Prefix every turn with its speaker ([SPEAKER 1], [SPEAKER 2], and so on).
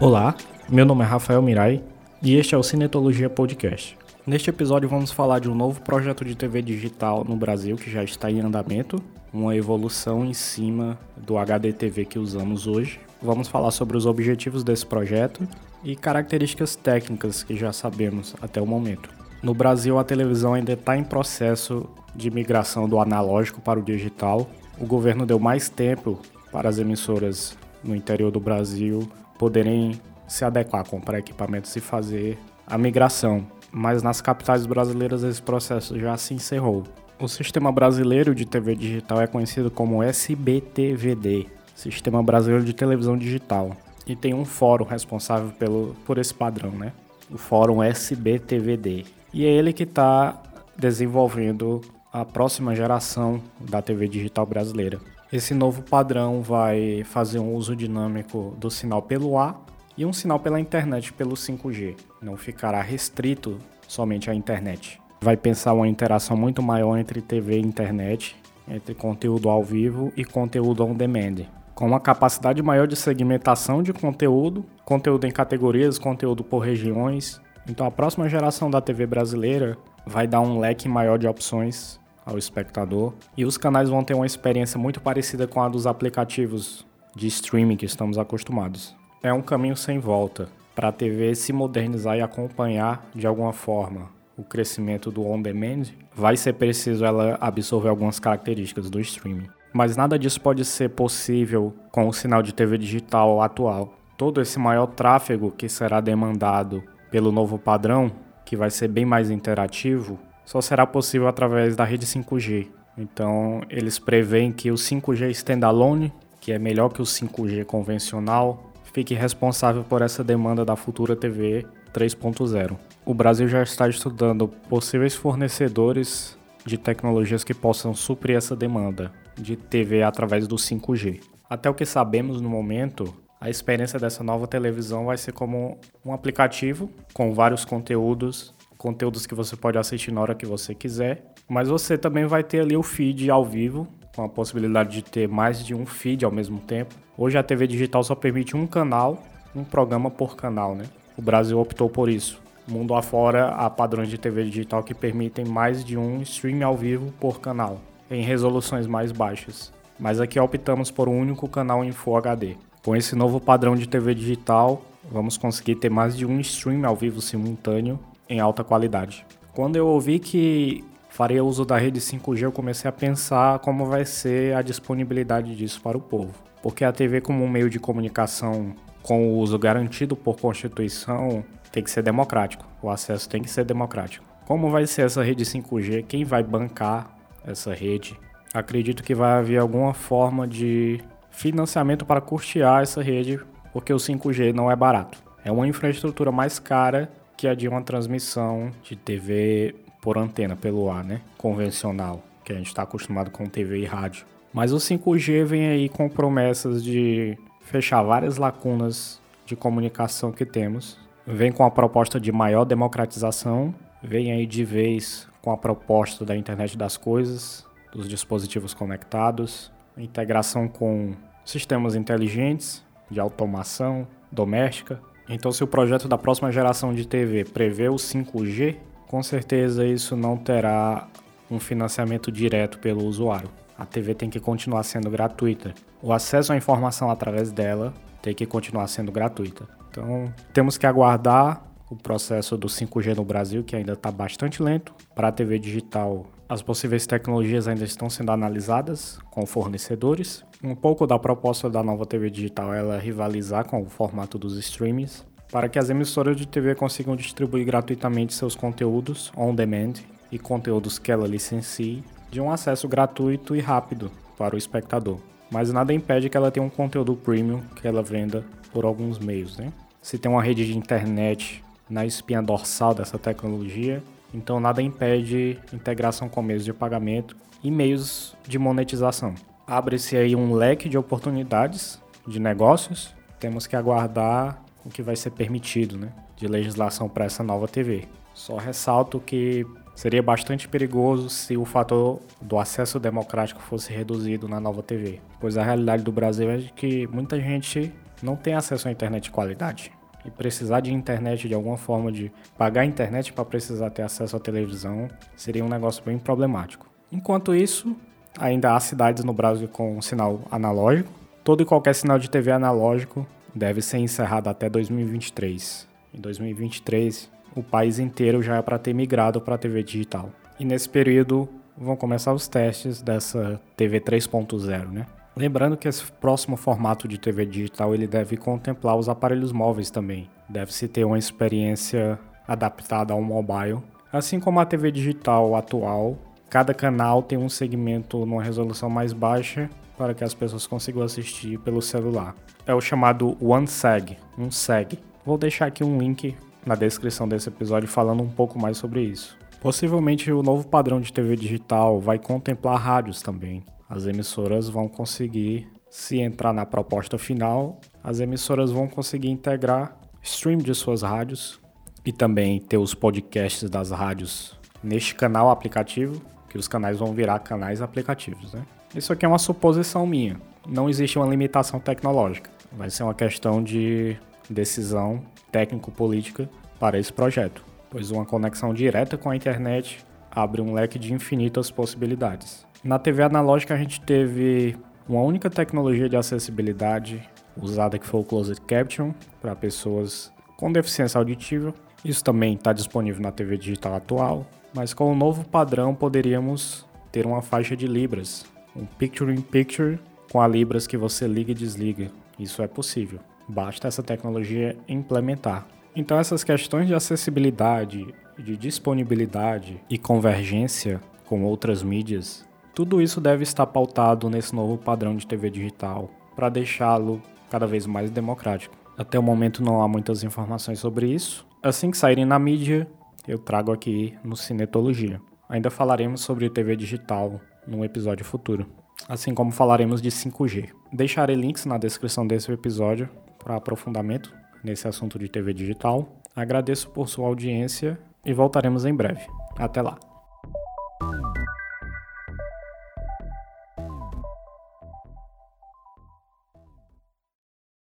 [SPEAKER 1] Olá, meu nome é Rafael Mirai e este é o Cinetologia Podcast. Neste episódio vamos falar de um novo projeto de TV digital no Brasil que já está em andamento, uma evolução em cima do HDTV que usamos hoje. Vamos falar sobre os objetivos desse projeto e características técnicas que já sabemos até o momento. No Brasil, a televisão ainda está em processo de migração do analógico para o digital. O governo deu mais tempo para as emissoras no interior do Brasil poderem se adequar, comprar equipamentos e fazer a migração. Mas nas capitais brasileiras esse processo já se encerrou. O sistema brasileiro de TV digital é conhecido como SBTVD, Sistema Brasileiro de Televisão Digital, e tem um fórum responsável pelo, por esse padrão, né? O fórum SBTVD. E é ele que está desenvolvendo a próxima geração da TV digital brasileira. Esse novo padrão vai fazer um uso dinâmico do sinal pelo ar e um sinal pela internet pelo 5G. Não ficará restrito somente à internet. Vai pensar uma interação muito maior entre TV e internet, entre conteúdo ao vivo e conteúdo on demand, com uma capacidade maior de segmentação de conteúdo, conteúdo em categorias, conteúdo por regiões. Então a próxima geração da TV brasileira vai dar um leque maior de opções ao espectador e os canais vão ter uma experiência muito parecida com a dos aplicativos de streaming que estamos acostumados. É um caminho sem volta para a TV se modernizar e acompanhar de alguma forma o crescimento do on-demand. Vai ser preciso ela absorver algumas características do streaming. Mas nada disso pode ser possível com o sinal de TV digital atual. Todo esse maior tráfego que será demandado pelo novo padrão, que vai ser bem mais interativo, só será possível através da rede 5G. Então, eles preveem que o 5G standalone, que é melhor que o 5G convencional, fique responsável por essa demanda da futura TV 3.0. O Brasil já está estudando possíveis fornecedores de tecnologias que possam suprir essa demanda de TV através do 5G. Até o que sabemos no momento, a experiência dessa nova televisão vai ser como um aplicativo com vários conteúdos conteúdos que você pode assistir na hora que você quiser, mas você também vai ter ali o feed ao vivo, com a possibilidade de ter mais de um feed ao mesmo tempo. Hoje a TV digital só permite um canal, um programa por canal, né? O Brasil optou por isso. Mundo afora há padrões de TV digital que permitem mais de um stream ao vivo por canal, em resoluções mais baixas. Mas aqui optamos por um único canal em Full HD. Com esse novo padrão de TV digital, vamos conseguir ter mais de um stream ao vivo simultâneo em alta qualidade. Quando eu ouvi que faria uso da rede 5G, eu comecei a pensar como vai ser a disponibilidade disso para o povo. Porque a TV, como um meio de comunicação com o uso garantido por Constituição, tem que ser democrático. O acesso tem que ser democrático. Como vai ser essa rede 5G? Quem vai bancar essa rede? Acredito que vai haver alguma forma de financiamento para custear essa rede, porque o 5G não é barato. É uma infraestrutura mais cara que é de uma transmissão de TV por antena, pelo ar, né? Convencional, que a gente está acostumado com TV e rádio. Mas o 5G vem aí com promessas de fechar várias lacunas de comunicação que temos. Vem com a proposta de maior democratização, vem aí de vez com a proposta da internet das coisas, dos dispositivos conectados, integração com sistemas inteligentes de automação doméstica, então, se o projeto da próxima geração de TV prevê o 5G, com certeza isso não terá um financiamento direto pelo usuário. A TV tem que continuar sendo gratuita. O acesso à informação através dela tem que continuar sendo gratuita. Então, temos que aguardar o processo do 5G no Brasil, que ainda está bastante lento. Para a TV digital, as possíveis tecnologias ainda estão sendo analisadas com fornecedores. Um pouco da proposta da nova TV digital é ela rivalizar com o formato dos streamings, para que as emissoras de TV consigam distribuir gratuitamente seus conteúdos on demand e conteúdos que ela licencie de um acesso gratuito e rápido para o espectador. Mas nada impede que ela tenha um conteúdo premium que ela venda por alguns meios, né? Se tem uma rede de internet na espinha dorsal dessa tecnologia, então nada impede integração com meios de pagamento e meios de monetização. Abre-se aí um leque de oportunidades de negócios. Temos que aguardar o que vai ser permitido, né, de legislação para essa nova TV. Só ressalto que seria bastante perigoso se o fator do acesso democrático fosse reduzido na nova TV, pois a realidade do Brasil é que muita gente não tem acesso à internet de qualidade e precisar de internet de alguma forma de pagar a internet para precisar ter acesso à televisão seria um negócio bem problemático. Enquanto isso, ainda há cidades no Brasil com sinal analógico. Todo e qualquer sinal de TV analógico deve ser encerrado até 2023. Em 2023, o país inteiro já é para ter migrado para a TV digital. E nesse período vão começar os testes dessa TV 3.0, né? Lembrando que esse próximo formato de TV digital ele deve contemplar os aparelhos móveis também. Deve-se ter uma experiência adaptada ao mobile. Assim como a TV digital atual, cada canal tem um segmento numa resolução mais baixa para que as pessoas consigam assistir pelo celular. É o chamado One Seg, um SEG. Vou deixar aqui um link na descrição desse episódio falando um pouco mais sobre isso. Possivelmente o novo padrão de TV digital vai contemplar rádios também. As emissoras vão conseguir, se entrar na proposta final, as emissoras vão conseguir integrar stream de suas rádios e também ter os podcasts das rádios neste canal aplicativo, que os canais vão virar canais aplicativos, né? Isso aqui é uma suposição minha. Não existe uma limitação tecnológica. Vai ser uma questão de decisão técnico-política para esse projeto pois uma conexão direta com a internet abre um leque de infinitas possibilidades. Na TV analógica a gente teve uma única tecnologia de acessibilidade usada que foi o Closed Caption para pessoas com deficiência auditiva. Isso também está disponível na TV digital atual, mas com o novo padrão poderíamos ter uma faixa de libras, um picture-in-picture com a libras que você liga e desliga. Isso é possível. Basta essa tecnologia implementar. Então essas questões de acessibilidade, de disponibilidade e convergência com outras mídias, tudo isso deve estar pautado nesse novo padrão de TV digital para deixá-lo cada vez mais democrático. Até o momento não há muitas informações sobre isso. Assim que saírem na mídia, eu trago aqui no Cinetologia. Ainda falaremos sobre TV digital num episódio futuro, assim como falaremos de 5G. Deixarei links na descrição desse episódio para aprofundamento nesse assunto de TV digital. Agradeço por sua audiência e voltaremos em breve. Até lá!